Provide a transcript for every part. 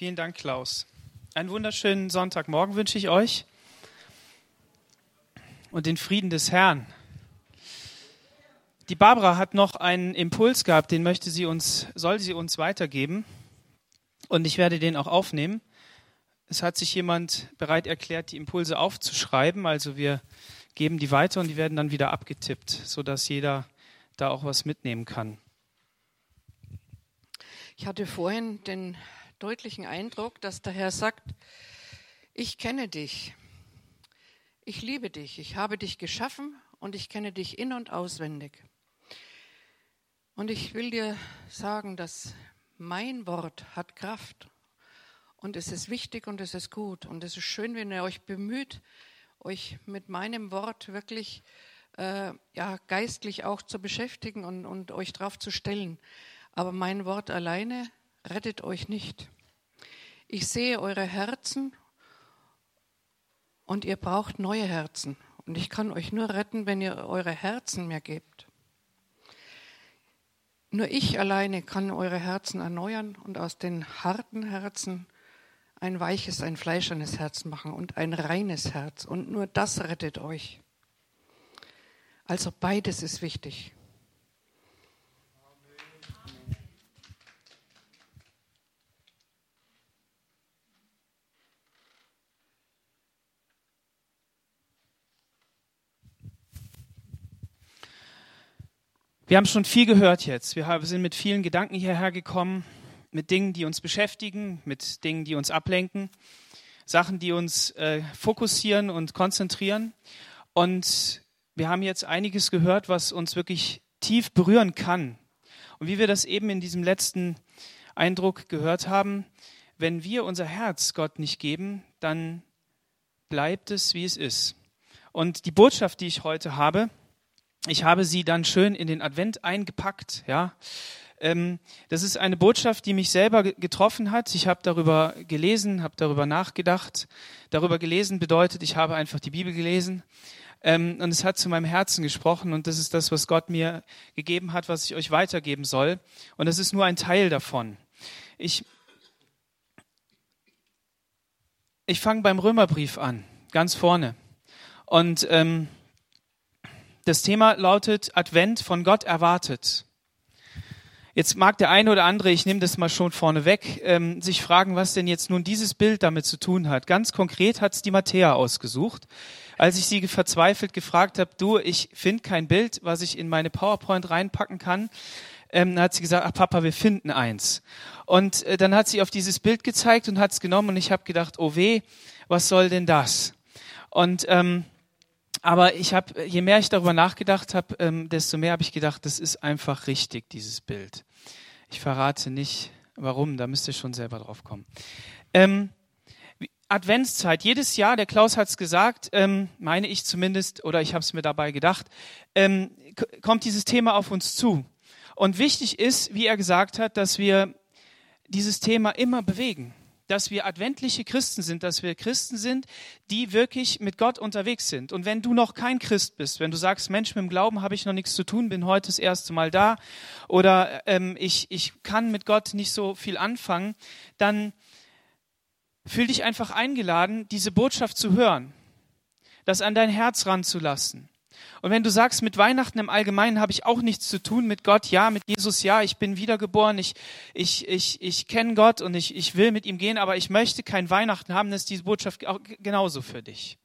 Vielen Dank, Klaus. Einen wunderschönen Sonntagmorgen wünsche ich euch und den Frieden des Herrn. Die Barbara hat noch einen Impuls gehabt, den möchte sie uns, soll sie uns weitergeben. Und ich werde den auch aufnehmen. Es hat sich jemand bereit erklärt, die Impulse aufzuschreiben. Also wir geben die weiter und die werden dann wieder abgetippt, sodass jeder da auch was mitnehmen kann. Ich hatte vorhin den deutlichen Eindruck, dass der Herr sagt, ich kenne dich, ich liebe dich, ich habe dich geschaffen und ich kenne dich in und auswendig. Und ich will dir sagen, dass mein Wort hat Kraft und es ist wichtig und es ist gut und es ist schön, wenn ihr euch bemüht, euch mit meinem Wort wirklich äh, ja, geistlich auch zu beschäftigen und, und euch darauf zu stellen. Aber mein Wort alleine rettet euch nicht. Ich sehe eure Herzen und ihr braucht neue Herzen. Und ich kann euch nur retten, wenn ihr eure Herzen mir gebt. Nur ich alleine kann eure Herzen erneuern und aus den harten Herzen ein weiches, ein fleischernes Herz machen und ein reines Herz. Und nur das rettet euch. Also beides ist wichtig. Wir haben schon viel gehört jetzt. Wir sind mit vielen Gedanken hierher gekommen, mit Dingen, die uns beschäftigen, mit Dingen, die uns ablenken, Sachen, die uns äh, fokussieren und konzentrieren. Und wir haben jetzt einiges gehört, was uns wirklich tief berühren kann. Und wie wir das eben in diesem letzten Eindruck gehört haben, wenn wir unser Herz Gott nicht geben, dann bleibt es, wie es ist. Und die Botschaft, die ich heute habe, ich habe sie dann schön in den Advent eingepackt, ja. Ähm, das ist eine Botschaft, die mich selber getroffen hat. Ich habe darüber gelesen, habe darüber nachgedacht. Darüber gelesen bedeutet, ich habe einfach die Bibel gelesen. Ähm, und es hat zu meinem Herzen gesprochen und das ist das, was Gott mir gegeben hat, was ich euch weitergeben soll. Und das ist nur ein Teil davon. Ich, ich fange beim Römerbrief an, ganz vorne. Und ähm, das Thema lautet Advent von Gott erwartet. Jetzt mag der eine oder andere, ich nehme das mal schon vorne weg, ähm, sich fragen, was denn jetzt nun dieses Bild damit zu tun hat. Ganz konkret hat es die Matthäa ausgesucht. Als ich sie verzweifelt gefragt habe, du, ich finde kein Bild, was ich in meine PowerPoint reinpacken kann, ähm, hat sie gesagt, ach Papa, wir finden eins. Und äh, dann hat sie auf dieses Bild gezeigt und hat es genommen und ich habe gedacht, oh weh, was soll denn das? Und ähm, aber ich habe, je mehr ich darüber nachgedacht habe, ähm, desto mehr habe ich gedacht, das ist einfach richtig, dieses Bild. Ich verrate nicht, warum, da müsst ihr schon selber drauf kommen. Ähm, Adventszeit, jedes Jahr, der Klaus hat es gesagt, ähm, meine ich zumindest, oder ich habe es mir dabei gedacht, ähm, kommt dieses Thema auf uns zu. Und wichtig ist, wie er gesagt hat, dass wir dieses Thema immer bewegen dass wir adventliche Christen sind, dass wir Christen sind, die wirklich mit Gott unterwegs sind. Und wenn du noch kein Christ bist, wenn du sagst, Mensch, mit dem Glauben habe ich noch nichts zu tun, bin heute das erste Mal da oder ähm, ich, ich kann mit Gott nicht so viel anfangen, dann fühl dich einfach eingeladen, diese Botschaft zu hören, das an dein Herz ranzulassen. Und wenn du sagst, mit Weihnachten im Allgemeinen habe ich auch nichts zu tun, mit Gott, ja, mit Jesus, ja, ich bin wiedergeboren, ich, ich, ich, ich kenne Gott und ich, ich will mit ihm gehen, aber ich möchte kein Weihnachten haben, dann ist diese Botschaft auch genauso für dich.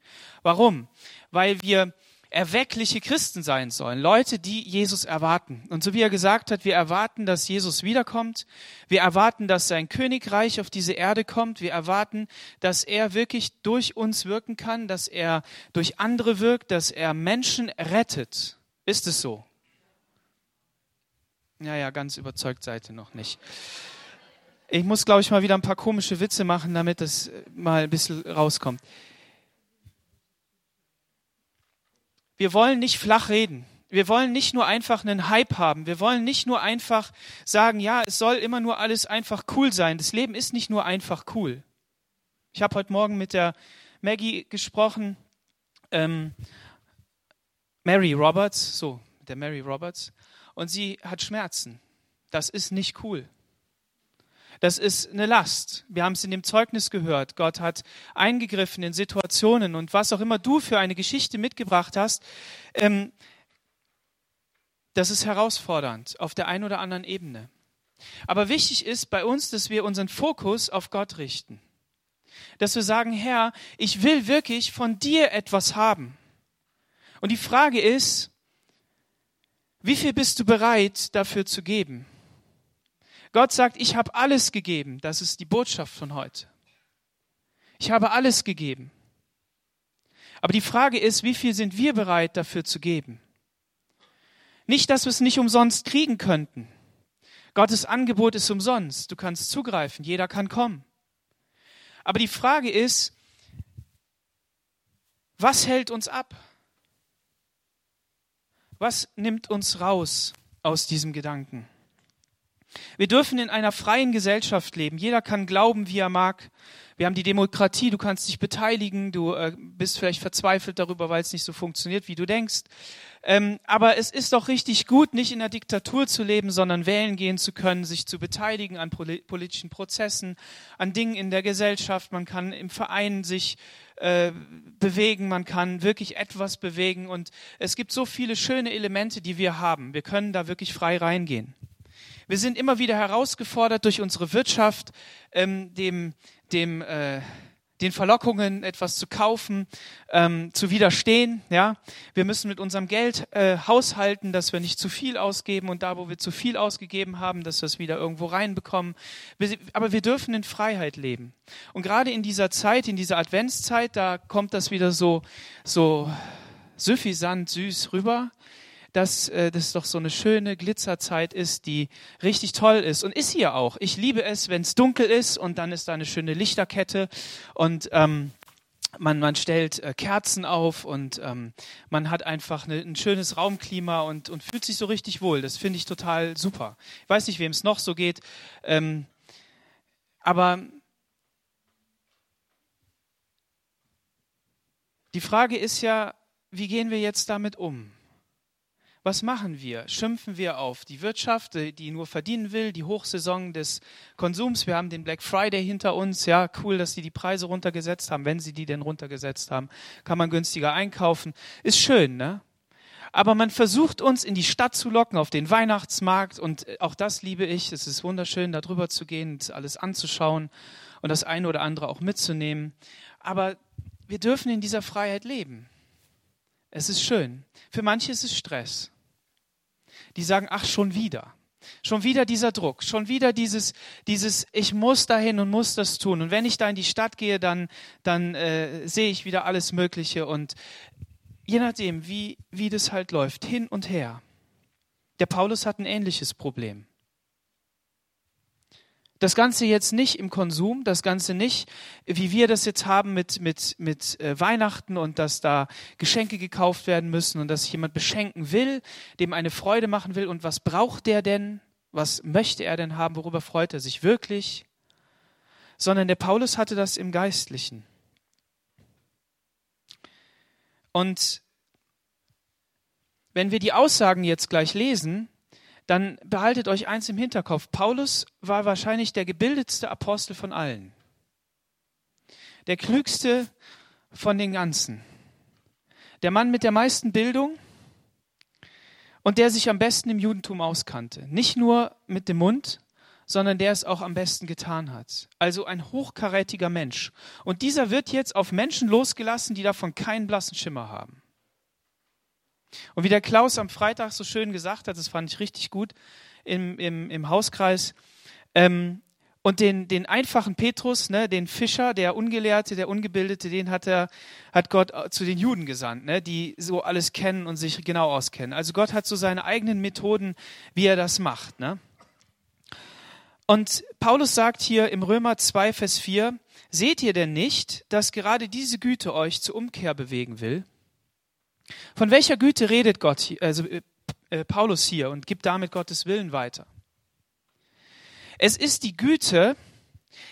Warum? Weil wir erweckliche Christen sein sollen, Leute, die Jesus erwarten. Und so wie er gesagt hat, wir erwarten, dass Jesus wiederkommt, wir erwarten, dass sein Königreich auf diese Erde kommt, wir erwarten, dass er wirklich durch uns wirken kann, dass er durch andere wirkt, dass er Menschen rettet. Ist es so? Ja, ja, ganz überzeugt seid ihr noch nicht. Ich muss, glaube ich, mal wieder ein paar komische Witze machen, damit es mal ein bisschen rauskommt. Wir wollen nicht flach reden. Wir wollen nicht nur einfach einen Hype haben. Wir wollen nicht nur einfach sagen, ja, es soll immer nur alles einfach cool sein. Das Leben ist nicht nur einfach cool. Ich habe heute Morgen mit der Maggie gesprochen, ähm, Mary Roberts, so, der Mary Roberts, und sie hat Schmerzen. Das ist nicht cool. Das ist eine Last. Wir haben es in dem Zeugnis gehört. Gott hat eingegriffen in Situationen und was auch immer du für eine Geschichte mitgebracht hast, ähm, das ist herausfordernd auf der einen oder anderen Ebene. Aber wichtig ist bei uns, dass wir unseren Fokus auf Gott richten. Dass wir sagen, Herr, ich will wirklich von dir etwas haben. Und die Frage ist, wie viel bist du bereit dafür zu geben? Gott sagt, ich habe alles gegeben. Das ist die Botschaft von heute. Ich habe alles gegeben. Aber die Frage ist, wie viel sind wir bereit dafür zu geben? Nicht, dass wir es nicht umsonst kriegen könnten. Gottes Angebot ist umsonst. Du kannst zugreifen, jeder kann kommen. Aber die Frage ist, was hält uns ab? Was nimmt uns raus aus diesem Gedanken? Wir dürfen in einer freien Gesellschaft leben. Jeder kann glauben, wie er mag. Wir haben die Demokratie, du kannst dich beteiligen, du äh, bist vielleicht verzweifelt darüber, weil es nicht so funktioniert, wie du denkst. Ähm, aber es ist doch richtig gut, nicht in der Diktatur zu leben, sondern wählen gehen zu können, sich zu beteiligen an politischen Prozessen, an Dingen in der Gesellschaft. Man kann im Verein sich äh, bewegen, man kann wirklich etwas bewegen und es gibt so viele schöne Elemente, die wir haben. Wir können da wirklich frei reingehen. Wir sind immer wieder herausgefordert durch unsere Wirtschaft, ähm, dem, dem, äh, den Verlockungen, etwas zu kaufen, ähm, zu widerstehen. Ja, wir müssen mit unserem Geld äh, haushalten, dass wir nicht zu viel ausgeben und da, wo wir zu viel ausgegeben haben, dass wir es wieder irgendwo reinbekommen. Wir, aber wir dürfen in Freiheit leben. Und gerade in dieser Zeit, in dieser Adventszeit, da kommt das wieder so so suffisant süß rüber dass äh, das doch so eine schöne Glitzerzeit ist, die richtig toll ist und ist hier auch. Ich liebe es, wenn es dunkel ist und dann ist da eine schöne Lichterkette und ähm, man, man stellt äh, Kerzen auf und ähm, man hat einfach eine, ein schönes Raumklima und, und fühlt sich so richtig wohl. Das finde ich total super. Ich weiß nicht, wem es noch so geht, ähm, aber die Frage ist ja, wie gehen wir jetzt damit um? Was machen wir? Schimpfen wir auf die Wirtschaft, die nur verdienen will, die Hochsaison des Konsums? Wir haben den Black Friday hinter uns. Ja, cool, dass sie die Preise runtergesetzt haben. Wenn sie die denn runtergesetzt haben, kann man günstiger einkaufen. Ist schön, ne? Aber man versucht uns in die Stadt zu locken, auf den Weihnachtsmarkt. Und auch das liebe ich. Es ist wunderschön, da drüber zu gehen, alles anzuschauen und das eine oder andere auch mitzunehmen. Aber wir dürfen in dieser Freiheit leben. Es ist schön. Für manche ist es Stress die sagen, ach, schon wieder. Schon wieder dieser Druck, schon wieder dieses, dieses, ich muss dahin und muss das tun. Und wenn ich da in die Stadt gehe, dann, dann äh, sehe ich wieder alles Mögliche. Und je nachdem, wie, wie das halt läuft, hin und her. Der Paulus hat ein ähnliches Problem. Das Ganze jetzt nicht im Konsum, das Ganze nicht, wie wir das jetzt haben mit, mit, mit äh, Weihnachten und dass da Geschenke gekauft werden müssen und dass jemand beschenken will, dem eine Freude machen will. Und was braucht der denn? Was möchte er denn haben? Worüber freut er sich wirklich? Sondern der Paulus hatte das im Geistlichen. Und wenn wir die Aussagen jetzt gleich lesen, dann behaltet euch eins im Hinterkopf. Paulus war wahrscheinlich der gebildetste Apostel von allen. Der klügste von den ganzen. Der Mann mit der meisten Bildung und der sich am besten im Judentum auskannte. Nicht nur mit dem Mund, sondern der es auch am besten getan hat. Also ein hochkarätiger Mensch. Und dieser wird jetzt auf Menschen losgelassen, die davon keinen blassen Schimmer haben. Und wie der Klaus am Freitag so schön gesagt hat, das fand ich richtig gut im, im, im Hauskreis, ähm, und den, den einfachen Petrus, ne, den Fischer, der Ungelehrte, der Ungebildete, den hat, er, hat Gott zu den Juden gesandt, ne, die so alles kennen und sich genau auskennen. Also Gott hat so seine eigenen Methoden, wie er das macht. Ne? Und Paulus sagt hier im Römer 2, Vers 4, seht ihr denn nicht, dass gerade diese Güte euch zur Umkehr bewegen will? Von welcher Güte redet Gott, also äh, äh, Paulus hier und gibt damit Gottes Willen weiter? Es ist die Güte,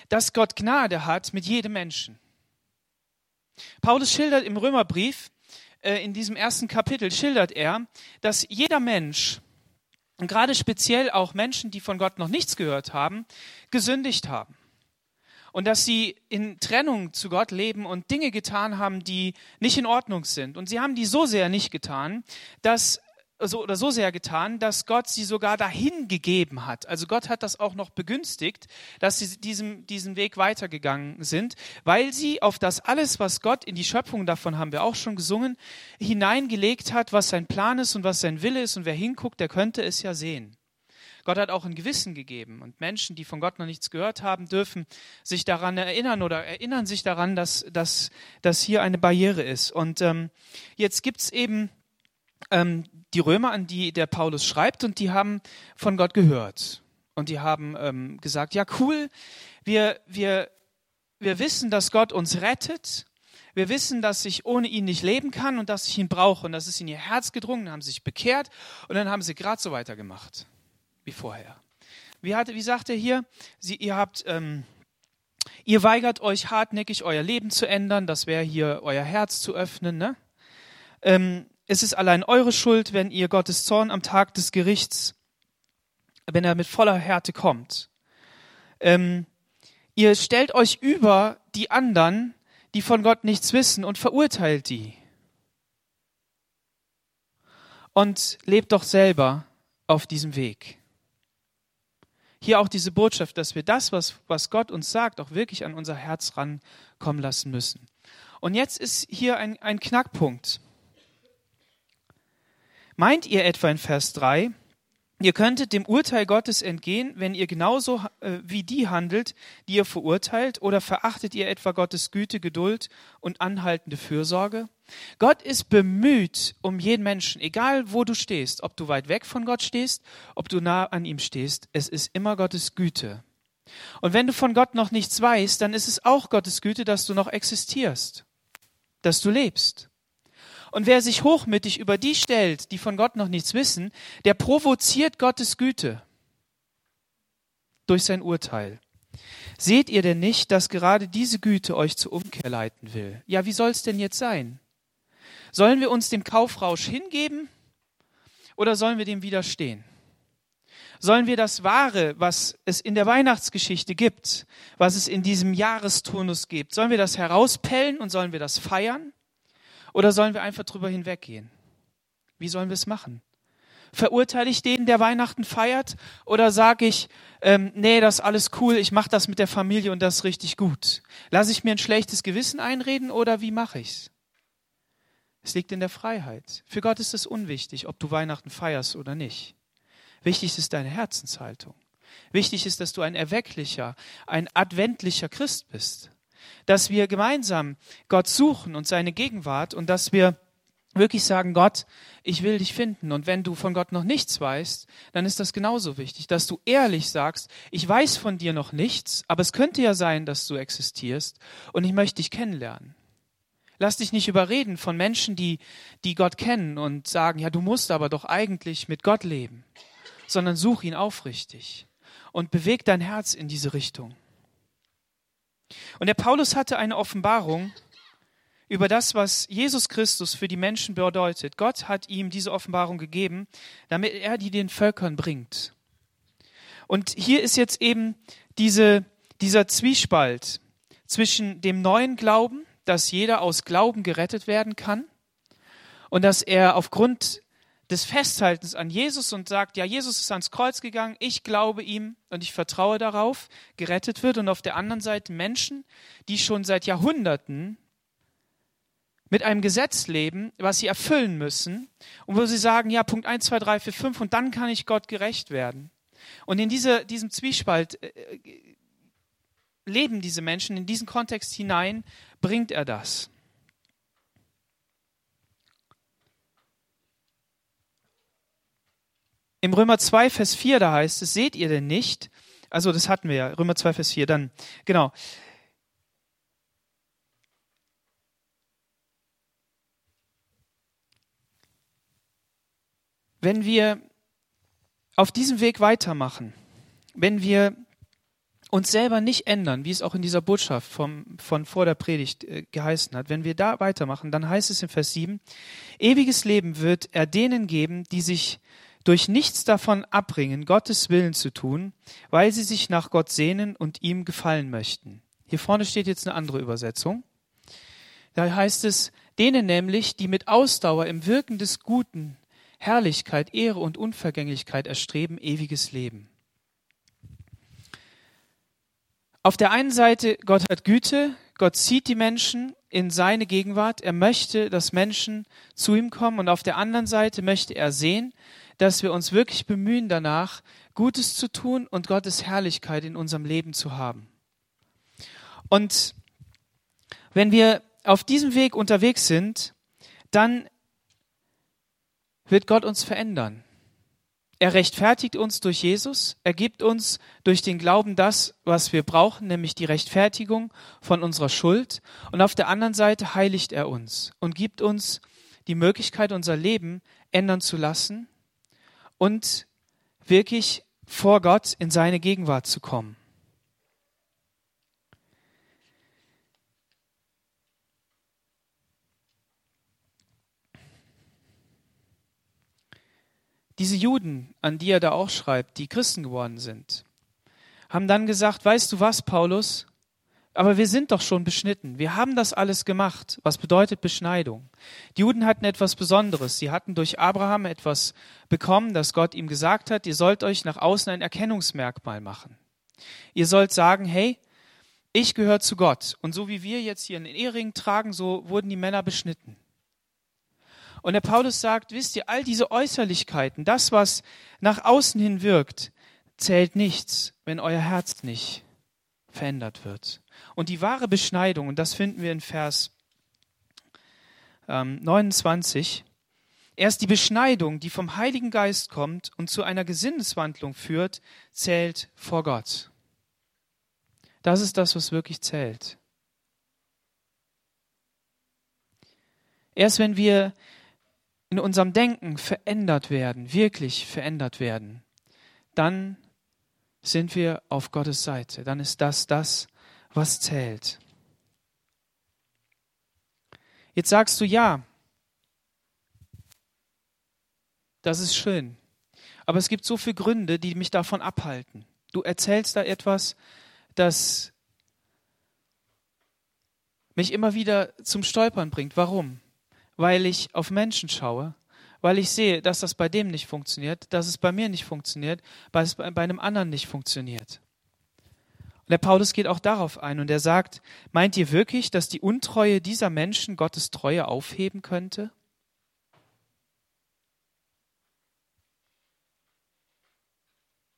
dass Gott Gnade hat mit jedem Menschen. Paulus schildert im Römerbrief, äh, in diesem ersten Kapitel schildert er, dass jeder Mensch und gerade speziell auch Menschen, die von Gott noch nichts gehört haben, gesündigt haben. Und dass sie in Trennung zu Gott leben und Dinge getan haben, die nicht in Ordnung sind. Und sie haben die so sehr nicht getan, dass so oder so sehr getan, dass Gott sie sogar dahin gegeben hat. Also Gott hat das auch noch begünstigt, dass sie diesem, diesen Weg weitergegangen sind, weil sie auf das alles, was Gott in die Schöpfung, davon haben wir auch schon gesungen, hineingelegt hat, was sein Plan ist und was sein Wille ist. Und wer hinguckt, der könnte es ja sehen. Gott hat auch ein Gewissen gegeben und Menschen, die von Gott noch nichts gehört haben, dürfen sich daran erinnern oder erinnern sich daran, dass, dass, dass hier eine Barriere ist. Und ähm, jetzt gibt's eben ähm, die Römer, an die der Paulus schreibt, und die haben von Gott gehört. Und die haben ähm, gesagt, ja cool, wir, wir, wir wissen, dass Gott uns rettet. Wir wissen, dass ich ohne ihn nicht leben kann und dass ich ihn brauche. Und das ist in ihr Herz gedrungen, haben sich bekehrt und dann haben sie gerade so weitergemacht wie vorher. Wie, hat, wie sagt er hier? Sie, ihr habt, ähm, ihr weigert euch hartnäckig euer Leben zu ändern. Das wäre hier euer Herz zu öffnen. Ne? Ähm, es ist allein eure Schuld, wenn ihr Gottes Zorn am Tag des Gerichts, wenn er mit voller Härte kommt. Ähm, ihr stellt euch über die anderen, die von Gott nichts wissen, und verurteilt die. Und lebt doch selber auf diesem Weg. Hier auch diese Botschaft, dass wir das, was, was Gott uns sagt, auch wirklich an unser Herz rankommen lassen müssen. Und jetzt ist hier ein, ein Knackpunkt. Meint ihr etwa in Vers 3, ihr könntet dem Urteil Gottes entgehen, wenn ihr genauso äh, wie die handelt, die ihr verurteilt, oder verachtet ihr etwa Gottes Güte, Geduld und anhaltende Fürsorge? Gott ist bemüht um jeden Menschen, egal wo du stehst, ob du weit weg von Gott stehst, ob du nah an ihm stehst, es ist immer Gottes Güte. Und wenn du von Gott noch nichts weißt, dann ist es auch Gottes Güte, dass du noch existierst, dass du lebst. Und wer sich hochmütig über die stellt, die von Gott noch nichts wissen, der provoziert Gottes Güte durch sein Urteil. Seht ihr denn nicht, dass gerade diese Güte euch zur Umkehr leiten will? Ja, wie soll es denn jetzt sein? Sollen wir uns dem Kaufrausch hingeben oder sollen wir dem widerstehen? Sollen wir das Wahre, was es in der Weihnachtsgeschichte gibt, was es in diesem Jahresturnus gibt, sollen wir das herauspellen und sollen wir das feiern? Oder sollen wir einfach drüber hinweggehen? Wie sollen wir es machen? Verurteile ich den, der Weihnachten feiert? Oder sage ich, ähm, nee, das ist alles cool, ich mache das mit der Familie und das ist richtig gut? Lasse ich mir ein schlechtes Gewissen einreden oder wie mache ich's? Es liegt in der Freiheit. Für Gott ist es unwichtig, ob du Weihnachten feierst oder nicht. Wichtig ist deine Herzenshaltung. Wichtig ist, dass du ein erwecklicher, ein adventlicher Christ bist dass wir gemeinsam Gott suchen und seine Gegenwart und dass wir wirklich sagen, Gott, ich will dich finden. Und wenn du von Gott noch nichts weißt, dann ist das genauso wichtig, dass du ehrlich sagst, ich weiß von dir noch nichts, aber es könnte ja sein, dass du existierst und ich möchte dich kennenlernen. Lass dich nicht überreden von Menschen, die, die Gott kennen und sagen, ja, du musst aber doch eigentlich mit Gott leben, sondern such ihn aufrichtig und beweg dein Herz in diese Richtung. Und der Paulus hatte eine Offenbarung über das, was Jesus Christus für die Menschen bedeutet. Gott hat ihm diese Offenbarung gegeben, damit er die den Völkern bringt. Und hier ist jetzt eben diese, dieser Zwiespalt zwischen dem neuen Glauben, dass jeder aus Glauben gerettet werden kann und dass er aufgrund des Festhaltens an Jesus und sagt, ja, Jesus ist ans Kreuz gegangen, ich glaube ihm und ich vertraue darauf, gerettet wird. Und auf der anderen Seite Menschen, die schon seit Jahrhunderten mit einem Gesetz leben, was sie erfüllen müssen und wo sie sagen, ja, Punkt 1, 2, 3, 4, 5 und dann kann ich Gott gerecht werden. Und in diese, diesem Zwiespalt äh, äh, leben diese Menschen, in diesen Kontext hinein bringt er das. Im Römer 2, Vers 4, da heißt es, seht ihr denn nicht? Also das hatten wir ja, Römer 2, Vers 4, dann, genau. Wenn wir auf diesem Weg weitermachen, wenn wir uns selber nicht ändern, wie es auch in dieser Botschaft vom, von vor der Predigt äh, geheißen hat, wenn wir da weitermachen, dann heißt es in Vers 7, ewiges Leben wird er denen geben, die sich durch nichts davon abbringen, Gottes Willen zu tun, weil sie sich nach Gott sehnen und ihm gefallen möchten. Hier vorne steht jetzt eine andere Übersetzung. Da heißt es, denen nämlich, die mit Ausdauer im Wirken des Guten Herrlichkeit, Ehre und Unvergänglichkeit erstreben, ewiges Leben. Auf der einen Seite, Gott hat Güte, Gott zieht die Menschen in seine Gegenwart, er möchte, dass Menschen zu ihm kommen und auf der anderen Seite möchte er sehen, dass wir uns wirklich bemühen danach, Gutes zu tun und Gottes Herrlichkeit in unserem Leben zu haben. Und wenn wir auf diesem Weg unterwegs sind, dann wird Gott uns verändern. Er rechtfertigt uns durch Jesus, er gibt uns durch den Glauben das, was wir brauchen, nämlich die Rechtfertigung von unserer Schuld. Und auf der anderen Seite heiligt er uns und gibt uns die Möglichkeit, unser Leben ändern zu lassen und wirklich vor Gott in seine Gegenwart zu kommen. Diese Juden, an die er da auch schreibt, die Christen geworden sind, haben dann gesagt, weißt du was, Paulus? Aber wir sind doch schon beschnitten. Wir haben das alles gemacht. Was bedeutet Beschneidung? Die Juden hatten etwas Besonderes. Sie hatten durch Abraham etwas bekommen, das Gott ihm gesagt hat, ihr sollt euch nach außen ein Erkennungsmerkmal machen. Ihr sollt sagen, hey, ich gehöre zu Gott. Und so wie wir jetzt hier einen Ehering tragen, so wurden die Männer beschnitten. Und der Paulus sagt, wisst ihr, all diese Äußerlichkeiten, das, was nach außen hin wirkt, zählt nichts, wenn euer Herz nicht verändert wird. Und die wahre Beschneidung, und das finden wir in Vers ähm, 29, erst die Beschneidung, die vom Heiligen Geist kommt und zu einer Gesinneswandlung führt, zählt vor Gott. Das ist das, was wirklich zählt. Erst wenn wir in unserem Denken verändert werden, wirklich verändert werden, dann sind wir auf Gottes Seite. Dann ist das das, was zählt. Jetzt sagst du ja, das ist schön. Aber es gibt so viele Gründe, die mich davon abhalten. Du erzählst da etwas, das mich immer wieder zum Stolpern bringt. Warum? weil ich auf Menschen schaue, weil ich sehe, dass das bei dem nicht funktioniert, dass es bei mir nicht funktioniert, weil es bei einem anderen nicht funktioniert. Der Paulus geht auch darauf ein und er sagt, meint ihr wirklich, dass die Untreue dieser Menschen Gottes Treue aufheben könnte?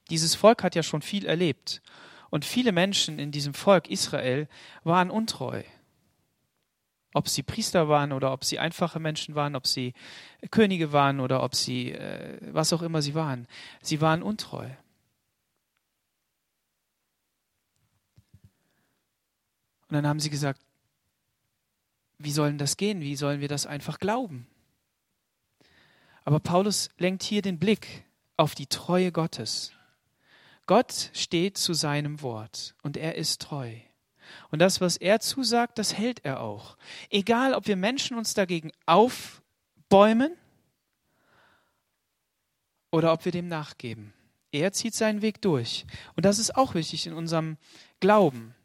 Dieses Volk hat ja schon viel erlebt. Und viele Menschen in diesem Volk Israel waren untreu ob sie Priester waren oder ob sie einfache Menschen waren, ob sie Könige waren oder ob sie äh, was auch immer sie waren. Sie waren untreu. Und dann haben sie gesagt, wie sollen das gehen? Wie sollen wir das einfach glauben? Aber Paulus lenkt hier den Blick auf die Treue Gottes. Gott steht zu seinem Wort und er ist treu. Und das, was er zusagt, das hält er auch. Egal, ob wir Menschen uns dagegen aufbäumen oder ob wir dem nachgeben. Er zieht seinen Weg durch. Und das ist auch wichtig in unserem Glauben.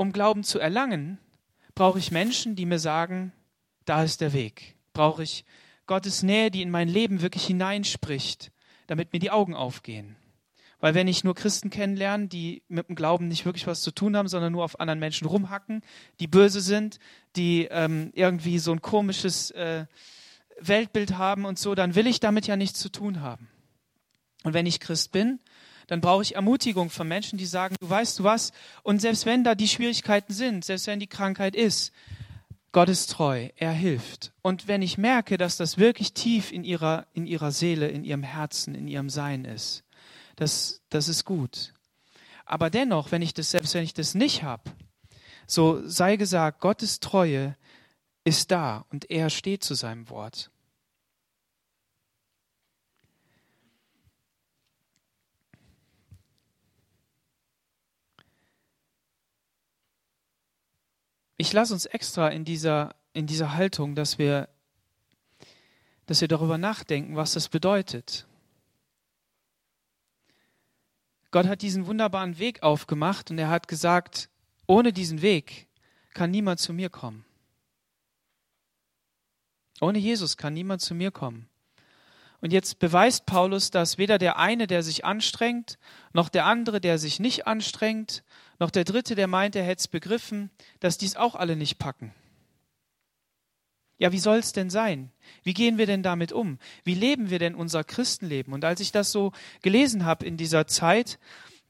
Um Glauben zu erlangen, brauche ich Menschen, die mir sagen, da ist der Weg. Brauche ich Gottes Nähe, die in mein Leben wirklich hineinspricht, damit mir die Augen aufgehen. Weil wenn ich nur Christen kennenlerne, die mit dem Glauben nicht wirklich was zu tun haben, sondern nur auf anderen Menschen rumhacken, die böse sind, die ähm, irgendwie so ein komisches äh, Weltbild haben und so, dann will ich damit ja nichts zu tun haben. Und wenn ich Christ bin, dann brauche ich Ermutigung von Menschen, die sagen, du weißt du was, und selbst wenn da die Schwierigkeiten sind, selbst wenn die Krankheit ist, Gott ist treu, er hilft. Und wenn ich merke, dass das wirklich tief in ihrer, in ihrer Seele, in ihrem Herzen, in ihrem Sein ist, das, das ist gut. Aber dennoch, wenn ich das, selbst wenn ich das nicht habe, so sei gesagt, Gottes Treue ist da und er steht zu seinem Wort. ich lasse uns extra in dieser, in dieser Haltung, dass wir, dass wir darüber nachdenken, was das bedeutet. Gott hat diesen wunderbaren Weg aufgemacht und er hat gesagt, ohne diesen Weg kann niemand zu mir kommen. Ohne Jesus kann niemand zu mir kommen. Und jetzt beweist Paulus, dass weder der eine, der sich anstrengt, noch der andere, der sich nicht anstrengt, noch der dritte, der meint, er hätte es begriffen, dass dies auch alle nicht packen. Ja, wie soll es denn sein? Wie gehen wir denn damit um? Wie leben wir denn unser Christenleben? Und als ich das so gelesen habe in dieser Zeit,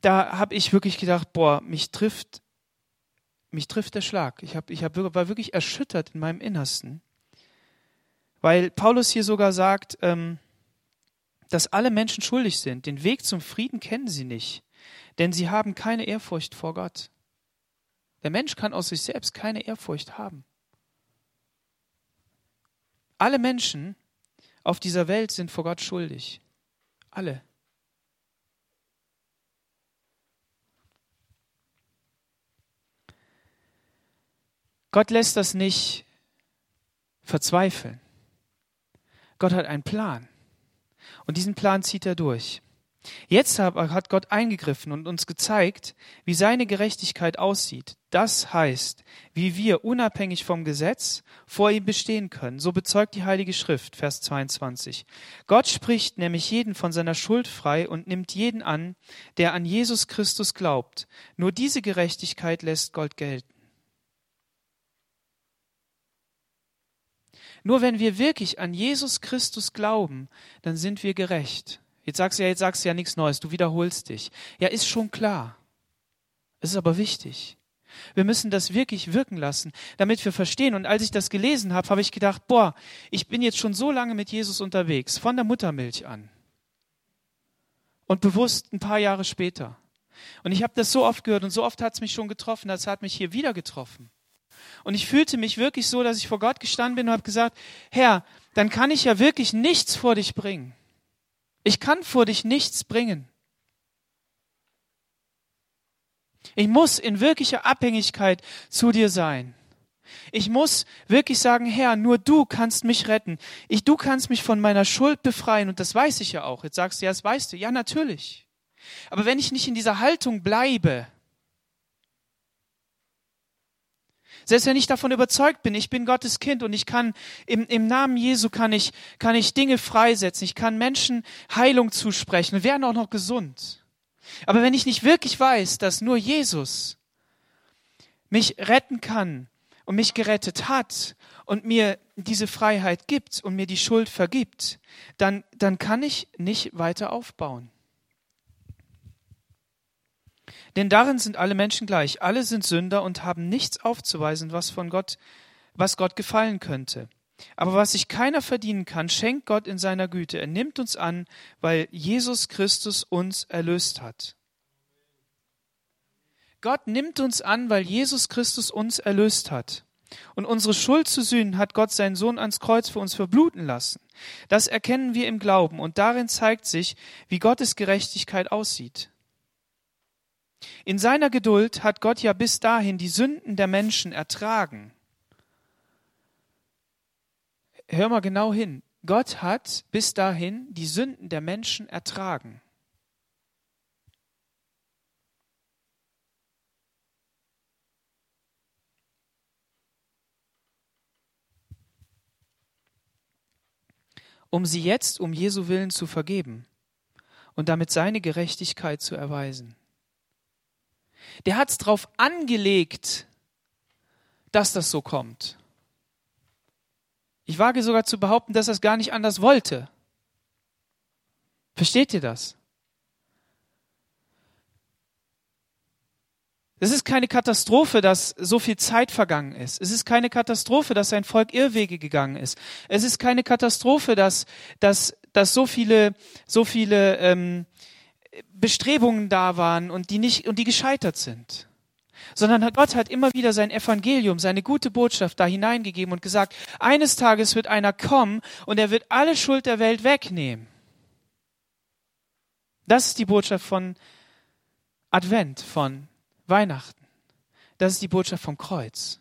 da habe ich wirklich gedacht, boah, mich trifft, mich trifft der Schlag. Ich, hab, ich hab, war wirklich erschüttert in meinem Innersten, weil Paulus hier sogar sagt, ähm, dass alle Menschen schuldig sind. Den Weg zum Frieden kennen sie nicht, denn sie haben keine Ehrfurcht vor Gott. Der Mensch kann aus sich selbst keine Ehrfurcht haben. Alle Menschen auf dieser Welt sind vor Gott schuldig. Alle. Gott lässt das nicht verzweifeln. Gott hat einen Plan. Und diesen Plan zieht er durch. Jetzt hat Gott eingegriffen und uns gezeigt, wie seine Gerechtigkeit aussieht. Das heißt, wie wir unabhängig vom Gesetz vor ihm bestehen können. So bezeugt die Heilige Schrift, Vers 22. Gott spricht nämlich jeden von seiner Schuld frei und nimmt jeden an, der an Jesus Christus glaubt. Nur diese Gerechtigkeit lässt Gott gelten. Nur wenn wir wirklich an Jesus Christus glauben, dann sind wir gerecht. Jetzt sagst du ja, jetzt sagst du ja nichts Neues, du wiederholst dich. Ja, ist schon klar. Es ist aber wichtig. Wir müssen das wirklich wirken lassen, damit wir verstehen. Und als ich das gelesen habe, habe ich gedacht, boah, ich bin jetzt schon so lange mit Jesus unterwegs, von der Muttermilch an. Und bewusst ein paar Jahre später. Und ich habe das so oft gehört und so oft hat es mich schon getroffen, das hat mich hier wieder getroffen. Und ich fühlte mich wirklich so, dass ich vor Gott gestanden bin und habe gesagt, Herr, dann kann ich ja wirklich nichts vor dich bringen. Ich kann vor dich nichts bringen. Ich muss in wirklicher Abhängigkeit zu dir sein. Ich muss wirklich sagen, Herr, nur du kannst mich retten. Ich, du kannst mich von meiner Schuld befreien. Und das weiß ich ja auch. Jetzt sagst du, ja, das weißt du. Ja, natürlich. Aber wenn ich nicht in dieser Haltung bleibe, Selbst wenn ich davon überzeugt bin, ich bin Gottes Kind und ich kann im, im Namen Jesu kann ich, kann ich Dinge freisetzen, ich kann Menschen Heilung zusprechen und werden auch noch gesund. Aber wenn ich nicht wirklich weiß, dass nur Jesus mich retten kann und mich gerettet hat und mir diese Freiheit gibt und mir die Schuld vergibt, dann, dann kann ich nicht weiter aufbauen. Denn darin sind alle Menschen gleich. Alle sind Sünder und haben nichts aufzuweisen, was von Gott, was Gott gefallen könnte. Aber was sich keiner verdienen kann, schenkt Gott in seiner Güte. Er nimmt uns an, weil Jesus Christus uns erlöst hat. Gott nimmt uns an, weil Jesus Christus uns erlöst hat. Und unsere Schuld zu sühnen hat Gott seinen Sohn ans Kreuz für uns verbluten lassen. Das erkennen wir im Glauben und darin zeigt sich, wie Gottes Gerechtigkeit aussieht. In seiner Geduld hat Gott ja bis dahin die Sünden der Menschen ertragen. Hör mal genau hin. Gott hat bis dahin die Sünden der Menschen ertragen. um sie jetzt um Jesu willen zu vergeben und damit seine Gerechtigkeit zu erweisen der hat es darauf angelegt, dass das so kommt. Ich wage sogar zu behaupten, dass er es gar nicht anders wollte. Versteht ihr das? Es ist keine Katastrophe, dass so viel Zeit vergangen ist. Es ist keine Katastrophe, dass sein Volk Irrwege gegangen ist. Es ist keine Katastrophe, dass, dass, dass so viele, so viele ähm, Bestrebungen da waren und die nicht und die gescheitert sind. Sondern Gott hat immer wieder sein Evangelium, seine gute Botschaft da hineingegeben und gesagt, eines Tages wird einer kommen und er wird alle Schuld der Welt wegnehmen. Das ist die Botschaft von Advent, von Weihnachten. Das ist die Botschaft vom Kreuz.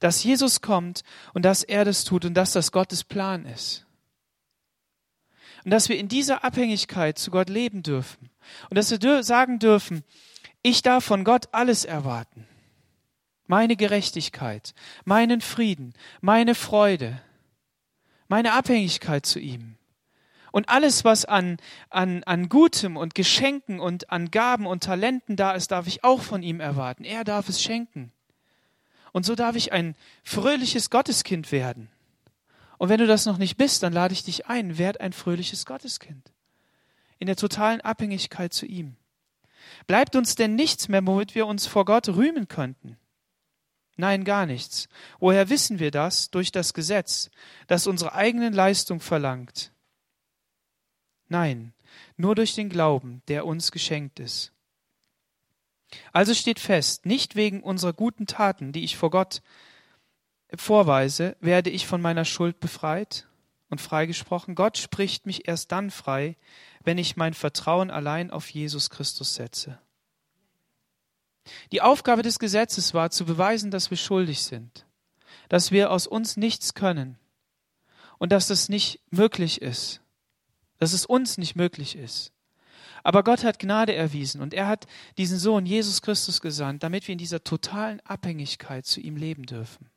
Dass Jesus kommt und dass er das tut und dass das Gottes Plan ist. Und dass wir in dieser Abhängigkeit zu Gott leben dürfen Und dass wir sagen dürfen, ich darf von Gott alles erwarten. Meine Gerechtigkeit, meinen Frieden, meine Freude, meine Abhängigkeit zu ihm. Und alles, was an, an, an Gutem und Geschenken und an Gaben und Talenten da ist, darf ich auch von ihm erwarten. Er darf es schenken. Und so darf ich ein fröhliches Gotteskind werden. Und wenn du das noch nicht bist, dann lade ich dich ein, werd ein fröhliches Gotteskind. In der totalen Abhängigkeit zu ihm. Bleibt uns denn nichts mehr, womit wir uns vor Gott rühmen könnten? Nein, gar nichts. Woher wissen wir das? Durch das Gesetz, das unsere eigene Leistung verlangt. Nein, nur durch den Glauben, der uns geschenkt ist. Also steht fest, nicht wegen unserer guten Taten, die ich vor Gott vorweise, werde ich von meiner Schuld befreit und freigesprochen. Gott spricht mich erst dann frei, wenn ich mein Vertrauen allein auf Jesus Christus setze. Die Aufgabe des Gesetzes war zu beweisen, dass wir schuldig sind, dass wir aus uns nichts können und dass das nicht möglich ist, dass es uns nicht möglich ist. Aber Gott hat Gnade erwiesen und er hat diesen Sohn Jesus Christus gesandt, damit wir in dieser totalen Abhängigkeit zu ihm leben dürfen.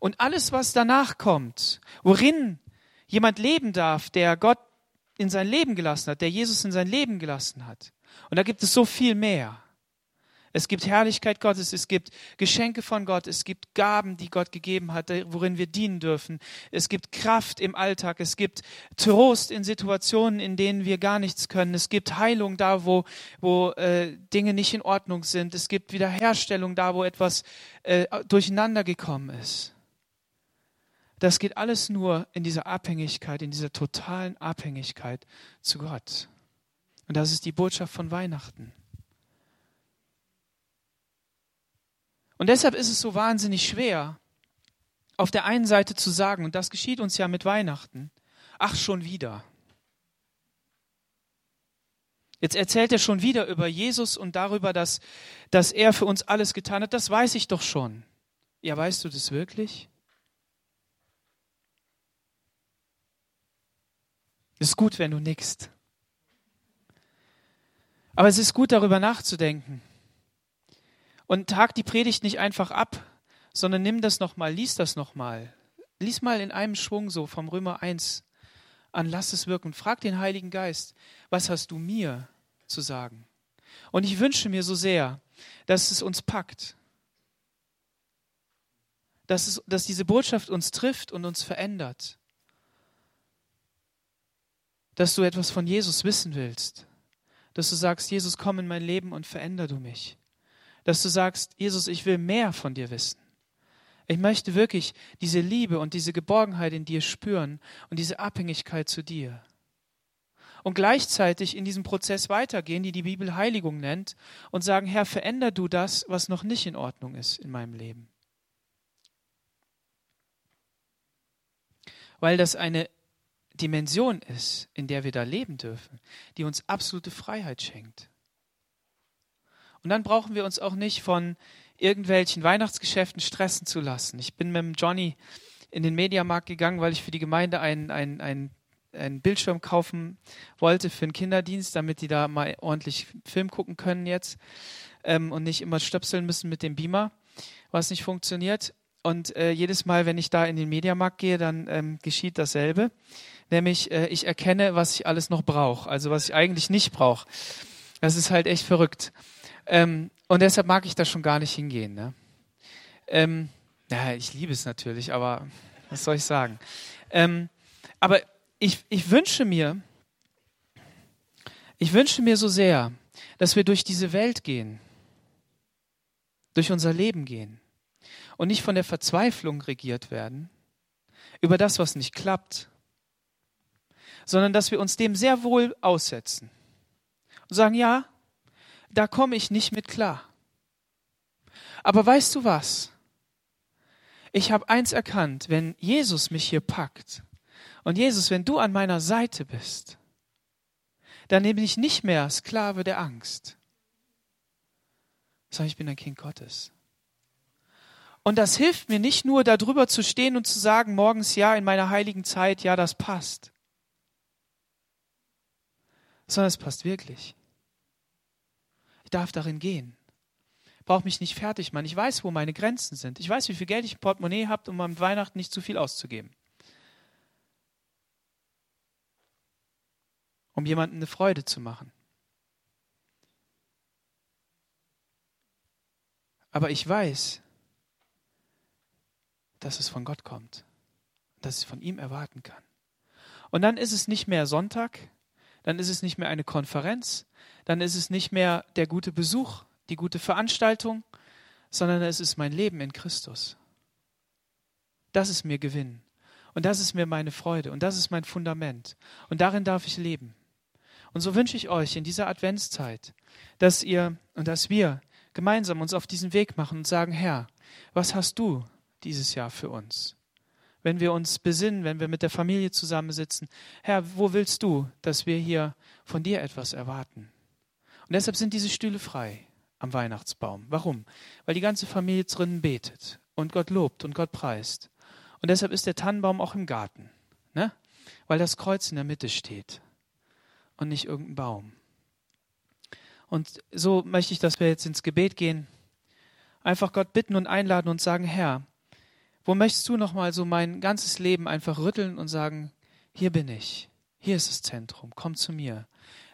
Und alles, was danach kommt, worin jemand leben darf, der Gott in sein Leben gelassen hat, der Jesus in sein Leben gelassen hat. Und da gibt es so viel mehr. Es gibt Herrlichkeit Gottes, es gibt Geschenke von Gott, es gibt Gaben, die Gott gegeben hat, worin wir dienen dürfen. Es gibt Kraft im Alltag, es gibt Trost in Situationen, in denen wir gar nichts können. Es gibt Heilung da, wo, wo äh, Dinge nicht in Ordnung sind. Es gibt Wiederherstellung da, wo etwas äh, durcheinander gekommen ist. Das geht alles nur in dieser Abhängigkeit, in dieser totalen Abhängigkeit zu Gott. Und das ist die Botschaft von Weihnachten. Und deshalb ist es so wahnsinnig schwer, auf der einen Seite zu sagen, und das geschieht uns ja mit Weihnachten, ach schon wieder. Jetzt erzählt er schon wieder über Jesus und darüber, dass, dass er für uns alles getan hat. Das weiß ich doch schon. Ja, weißt du das wirklich? Es ist gut, wenn du nickst. Aber es ist gut, darüber nachzudenken. Und tag die Predigt nicht einfach ab, sondern nimm das nochmal, lies das nochmal. Lies mal in einem Schwung so vom Römer 1 an, lass es wirken. Frag den Heiligen Geist, was hast du mir zu sagen? Und ich wünsche mir so sehr, dass es uns packt. Dass, es, dass diese Botschaft uns trifft und uns verändert. Dass du etwas von Jesus wissen willst. Dass du sagst, Jesus, komm in mein Leben und veränder du mich dass du sagst, Jesus, ich will mehr von dir wissen. Ich möchte wirklich diese Liebe und diese Geborgenheit in dir spüren und diese Abhängigkeit zu dir. Und gleichzeitig in diesem Prozess weitergehen, die die Bibel Heiligung nennt, und sagen, Herr, veränder du das, was noch nicht in Ordnung ist in meinem Leben. Weil das eine Dimension ist, in der wir da leben dürfen, die uns absolute Freiheit schenkt. Und dann brauchen wir uns auch nicht von irgendwelchen Weihnachtsgeschäften stressen zu lassen. Ich bin mit dem Johnny in den Mediamarkt gegangen, weil ich für die Gemeinde einen, einen, einen, einen Bildschirm kaufen wollte für den Kinderdienst, damit die da mal ordentlich Film gucken können jetzt ähm, und nicht immer stöpseln müssen mit dem Beamer, was nicht funktioniert. Und äh, jedes Mal, wenn ich da in den Mediamarkt gehe, dann ähm, geschieht dasselbe. Nämlich, äh, ich erkenne, was ich alles noch brauche, also was ich eigentlich nicht brauche. Das ist halt echt verrückt. Ähm, und deshalb mag ich da schon gar nicht hingehen. Ne? Ähm, ja, ich liebe es natürlich, aber was soll ich sagen? Ähm, aber ich, ich wünsche mir, ich wünsche mir so sehr, dass wir durch diese Welt gehen, durch unser Leben gehen und nicht von der Verzweiflung regiert werden über das, was nicht klappt, sondern dass wir uns dem sehr wohl aussetzen und sagen, ja, da komme ich nicht mit klar. Aber weißt du was? Ich habe eins erkannt, wenn Jesus mich hier packt und Jesus, wenn du an meiner Seite bist, dann bin ich nicht mehr Sklave der Angst, sondern ich bin ein Kind Gottes. Und das hilft mir nicht nur darüber zu stehen und zu sagen, morgens ja, in meiner heiligen Zeit, ja, das passt, sondern es passt wirklich. Ich darf darin gehen. Brauche mich nicht fertig machen. Ich weiß, wo meine Grenzen sind. Ich weiß, wie viel Geld ich im Portemonnaie habe, um am Weihnachten nicht zu viel auszugeben. Um jemandem eine Freude zu machen. Aber ich weiß, dass es von Gott kommt, dass ich von ihm erwarten kann. Und dann ist es nicht mehr Sonntag, dann ist es nicht mehr eine Konferenz, dann ist es nicht mehr der gute Besuch, die gute Veranstaltung, sondern es ist mein Leben in Christus. Das ist mir Gewinn. Und das ist mir meine Freude. Und das ist mein Fundament. Und darin darf ich leben. Und so wünsche ich euch in dieser Adventszeit, dass ihr und dass wir gemeinsam uns auf diesen Weg machen und sagen, Herr, was hast du dieses Jahr für uns? Wenn wir uns besinnen, wenn wir mit der Familie zusammensitzen, Herr, wo willst du, dass wir hier von dir etwas erwarten? Und deshalb sind diese Stühle frei am Weihnachtsbaum. Warum? Weil die ganze Familie drinnen betet und Gott lobt und Gott preist. Und deshalb ist der Tannenbaum auch im Garten, ne? weil das Kreuz in der Mitte steht und nicht irgendein Baum. Und so möchte ich, dass wir jetzt ins Gebet gehen, einfach Gott bitten und einladen und sagen, Herr, wo möchtest du nochmal so mein ganzes Leben einfach rütteln und sagen, hier bin ich, hier ist das Zentrum, komm zu mir.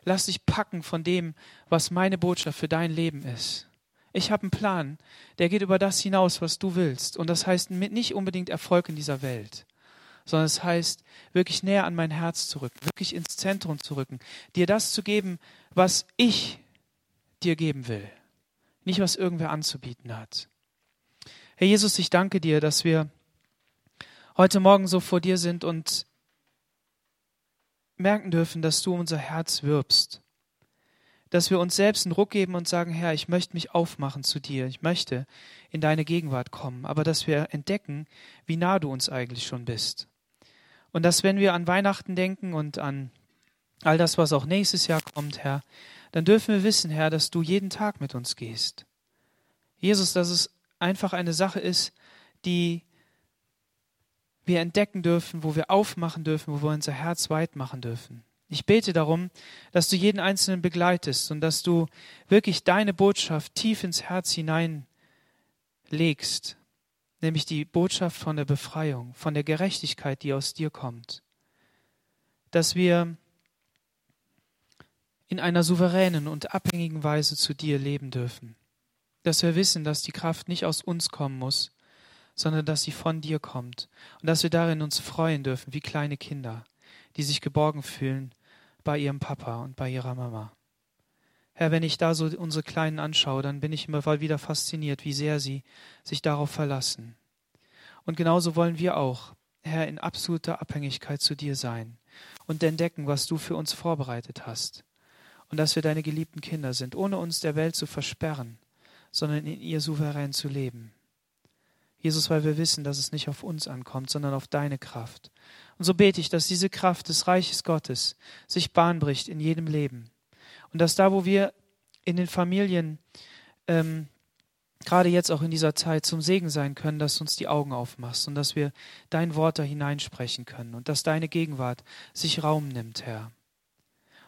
Lass dich packen von dem, was meine Botschaft für dein Leben ist. Ich habe einen Plan, der geht über das hinaus, was du willst. Und das heißt nicht unbedingt Erfolg in dieser Welt, sondern es heißt, wirklich näher an mein Herz zu rücken, wirklich ins Zentrum zu rücken, dir das zu geben, was ich dir geben will, nicht was irgendwer anzubieten hat. Herr Jesus, ich danke dir, dass wir heute Morgen so vor dir sind und merken dürfen, dass du unser Herz wirbst. Dass wir uns selbst einen Ruck geben und sagen, Herr, ich möchte mich aufmachen zu dir, ich möchte in deine Gegenwart kommen, aber dass wir entdecken, wie nah du uns eigentlich schon bist. Und dass wenn wir an Weihnachten denken und an all das, was auch nächstes Jahr kommt, Herr, dann dürfen wir wissen, Herr, dass du jeden Tag mit uns gehst. Jesus, dass es einfach eine Sache ist, die wir entdecken dürfen, wo wir aufmachen dürfen, wo wir unser Herz weit machen dürfen. Ich bete darum, dass du jeden Einzelnen begleitest und dass du wirklich deine Botschaft tief ins Herz hineinlegst, nämlich die Botschaft von der Befreiung, von der Gerechtigkeit, die aus dir kommt. Dass wir in einer souveränen und abhängigen Weise zu dir leben dürfen. Dass wir wissen, dass die Kraft nicht aus uns kommen muss, sondern dass sie von dir kommt und dass wir darin uns freuen dürfen wie kleine Kinder, die sich geborgen fühlen bei ihrem Papa und bei ihrer Mama. Herr, wenn ich da so unsere Kleinen anschaue, dann bin ich immer wieder fasziniert, wie sehr sie sich darauf verlassen. Und genauso wollen wir auch, Herr, in absoluter Abhängigkeit zu dir sein und entdecken, was du für uns vorbereitet hast und dass wir deine geliebten Kinder sind, ohne uns der Welt zu versperren, sondern in ihr souverän zu leben. Jesus, weil wir wissen, dass es nicht auf uns ankommt, sondern auf deine Kraft. Und so bete ich, dass diese Kraft des Reiches Gottes sich Bahn bricht in jedem Leben. Und dass da, wo wir in den Familien, ähm, gerade jetzt auch in dieser Zeit zum Segen sein können, dass du uns die Augen aufmachst und dass wir dein Wort da hineinsprechen können und dass deine Gegenwart sich Raum nimmt, Herr.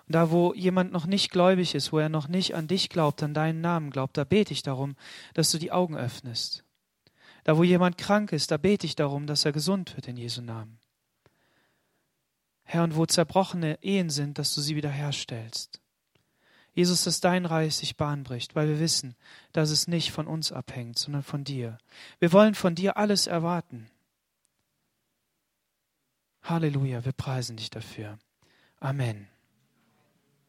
Und da, wo jemand noch nicht gläubig ist, wo er noch nicht an dich glaubt, an deinen Namen glaubt, da bete ich darum, dass du die Augen öffnest. Da, wo jemand krank ist, da bete ich darum, dass er gesund wird in Jesu Namen. Herr, und wo zerbrochene Ehen sind, dass du sie wiederherstellst. Jesus, dass dein Reich sich Bahn bricht, weil wir wissen, dass es nicht von uns abhängt, sondern von dir. Wir wollen von dir alles erwarten. Halleluja, wir preisen dich dafür. Amen.